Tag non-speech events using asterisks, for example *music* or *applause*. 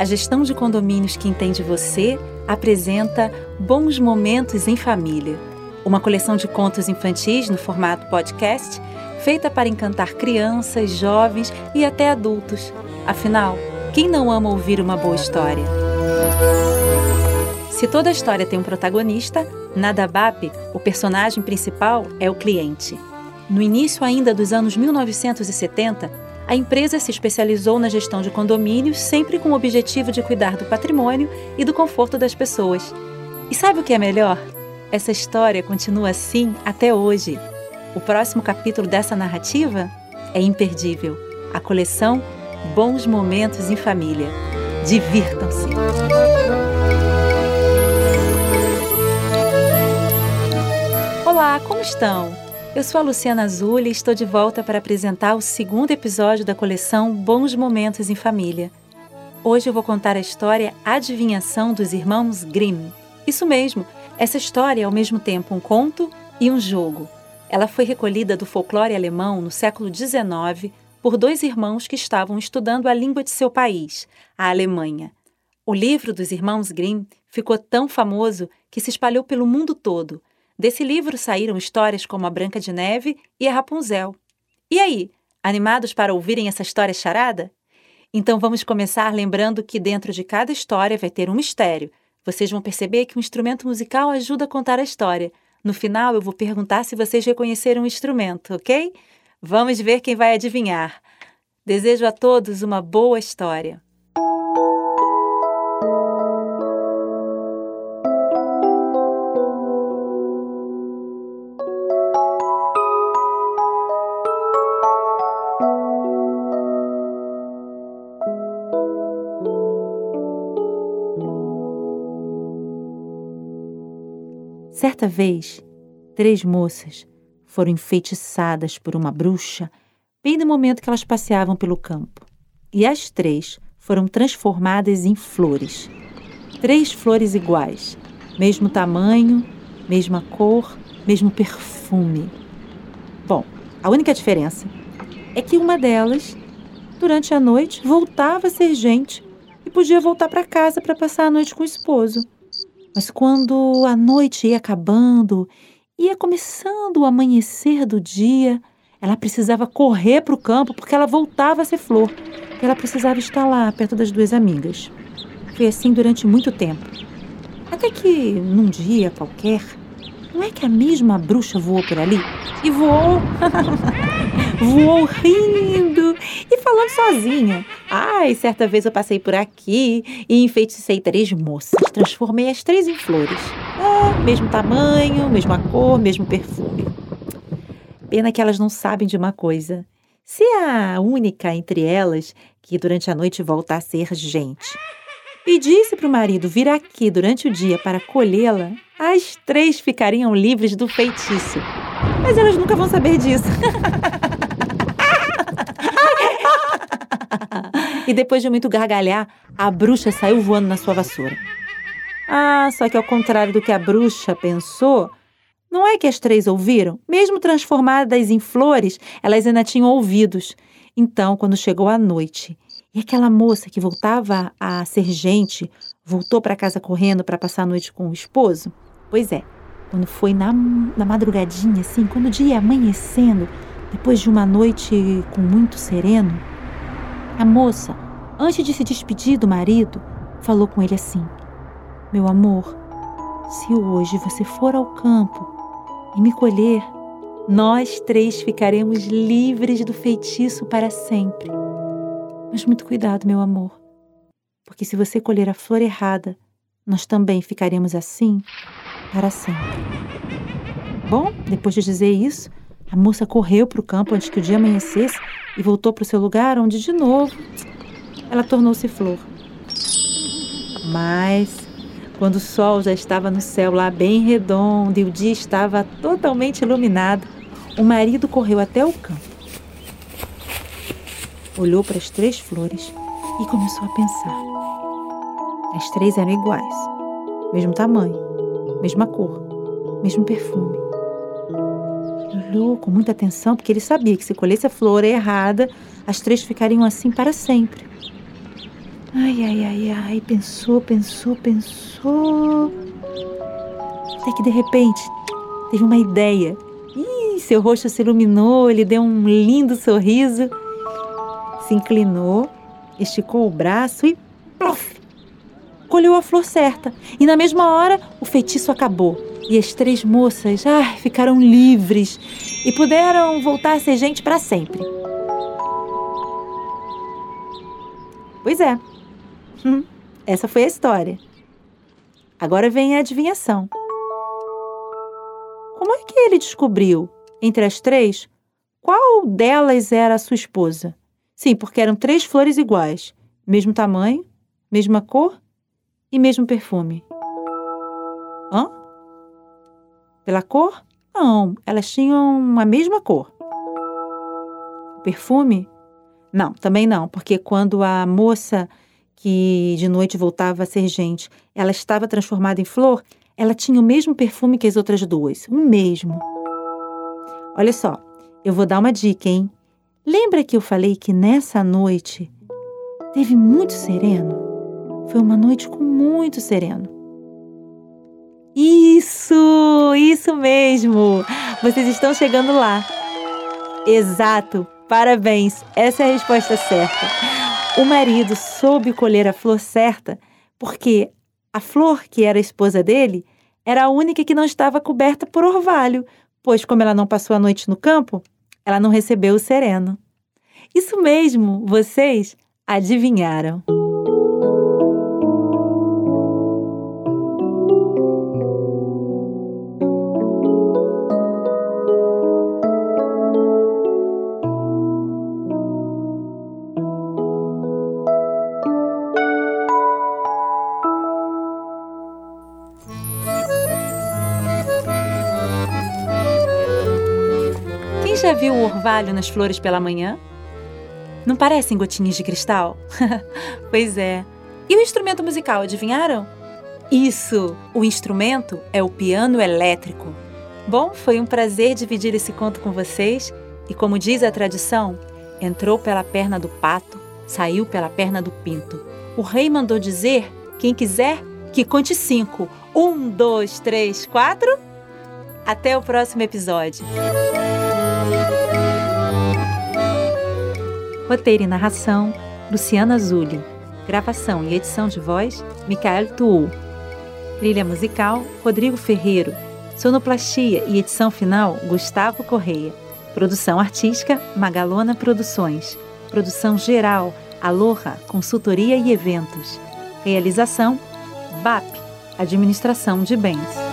a gestão de condomínios que entende você apresenta Bons Momentos em Família, uma coleção de contos infantis no formato podcast, feita para encantar crianças, jovens e até adultos. Afinal, quem não ama ouvir uma boa história? Se toda história tem um protagonista, na DABAP, o personagem principal é o cliente. No início ainda dos anos 1970, a empresa se especializou na gestão de condomínios, sempre com o objetivo de cuidar do patrimônio e do conforto das pessoas. E sabe o que é melhor? Essa história continua assim até hoje. O próximo capítulo dessa narrativa é imperdível. A coleção Bons Momentos em Família. Divirtam-se! Olá, como estão? Eu sou a Luciana Azul e estou de volta para apresentar o segundo episódio da coleção Bons Momentos em Família. Hoje eu vou contar a história Adivinhação dos Irmãos Grimm. Isso mesmo, essa história é ao mesmo tempo um conto e um jogo. Ela foi recolhida do folclore alemão no século XIX por dois irmãos que estavam estudando a língua de seu país, a Alemanha. O livro dos irmãos Grimm ficou tão famoso que se espalhou pelo mundo todo Desse livro saíram histórias como A Branca de Neve e A Rapunzel. E aí, animados para ouvirem essa história charada? Então vamos começar lembrando que dentro de cada história vai ter um mistério. Vocês vão perceber que um instrumento musical ajuda a contar a história. No final eu vou perguntar se vocês reconheceram o instrumento, ok? Vamos ver quem vai adivinhar. Desejo a todos uma boa história. Certa vez, três moças foram enfeitiçadas por uma bruxa bem no momento que elas passeavam pelo campo. E as três foram transformadas em flores. Três flores iguais, mesmo tamanho, mesma cor, mesmo perfume. Bom, a única diferença é que uma delas, durante a noite, voltava a ser gente e podia voltar para casa para passar a noite com o esposo. Mas quando a noite ia acabando, ia começando o amanhecer do dia, ela precisava correr para o campo porque ela voltava a ser flor. E ela precisava estar lá, perto das duas amigas. Foi assim durante muito tempo. Até que, num dia qualquer, não é que a mesma bruxa voou por ali? E voou! *laughs* voou rindo falando sozinha. Ai, certa vez eu passei por aqui e enfeiticei três moças. Transformei as três em flores. É, mesmo tamanho, mesma cor, mesmo perfume. Pena que elas não sabem de uma coisa. Se é a única entre elas que durante a noite volta a ser gente pedisse para o marido vir aqui durante o dia para colhê-la, as três ficariam livres do feitiço. Mas elas nunca vão saber disso. *laughs* e depois de muito gargalhar, a bruxa saiu voando na sua vassoura. Ah, só que ao contrário do que a bruxa pensou, não é que as três ouviram? Mesmo transformadas em flores, elas ainda tinham ouvidos. Então, quando chegou a noite e aquela moça que voltava a ser gente voltou para casa correndo para passar a noite com o esposo, pois é, quando foi na, na madrugadinha, assim, quando o dia ia amanhecendo, depois de uma noite com muito sereno, a moça, antes de se despedir do marido, falou com ele assim: Meu amor, se hoje você for ao campo e me colher, nós três ficaremos livres do feitiço para sempre. Mas muito cuidado, meu amor, porque se você colher a flor errada, nós também ficaremos assim para sempre. Bom, depois de dizer isso, a moça correu para o campo antes que o dia amanhecesse e voltou para o seu lugar, onde de novo ela tornou-se flor. Mas, quando o sol já estava no céu lá bem redondo e o dia estava totalmente iluminado, o marido correu até o campo. Olhou para as três flores e começou a pensar. As três eram iguais, mesmo tamanho, mesma cor, mesmo perfume olhou com muita atenção, porque ele sabia que se colhesse a flor errada, as três ficariam assim para sempre. Ai, ai, ai, ai, pensou, pensou, pensou. Até que de repente teve uma ideia. Ih, seu rosto se iluminou, ele deu um lindo sorriso, se inclinou, esticou o braço e plof, colheu a flor certa. E na mesma hora o feitiço acabou. E as três moças ai, ficaram livres e puderam voltar a ser gente para sempre. Pois é, Hum, essa foi a história. Agora vem a adivinhação. Como é que ele descobriu, entre as três, qual delas era a sua esposa? Sim, porque eram três flores iguais, mesmo tamanho, mesma cor e mesmo perfume. Hã? Pela cor? Não, elas tinham a mesma cor. Perfume? Não, também não, porque quando a moça que de noite voltava a ser gente, ela estava transformada em flor, ela tinha o mesmo perfume que as outras duas, o mesmo. Olha só, eu vou dar uma dica, hein? Lembra que eu falei que nessa noite teve muito sereno? Foi uma noite com muito sereno. Isso, isso mesmo! Vocês estão chegando lá. Exato, parabéns, essa é a resposta certa. O marido soube colher a flor certa porque a flor que era a esposa dele era a única que não estava coberta por orvalho, pois, como ela não passou a noite no campo, ela não recebeu o sereno. Isso mesmo, vocês adivinharam. Já viu o orvalho nas flores pela manhã? Não parecem gotinhas de cristal? *laughs* pois é. E o instrumento musical, adivinharam? Isso! O instrumento é o piano elétrico. Bom, foi um prazer dividir esse conto com vocês e, como diz a tradição, entrou pela perna do pato, saiu pela perna do pinto. O rei mandou dizer: quem quiser, que conte cinco. Um, dois, três, quatro. Até o próximo episódio. Roteiro e narração: Luciana Zulli. Gravação e edição de voz: Micael Tuul. Trilha musical: Rodrigo Ferreiro. Sonoplastia e edição final: Gustavo Correia. Produção artística: Magalona Produções. Produção geral: Aloha Consultoria e Eventos. Realização: BAP Administração de Bens.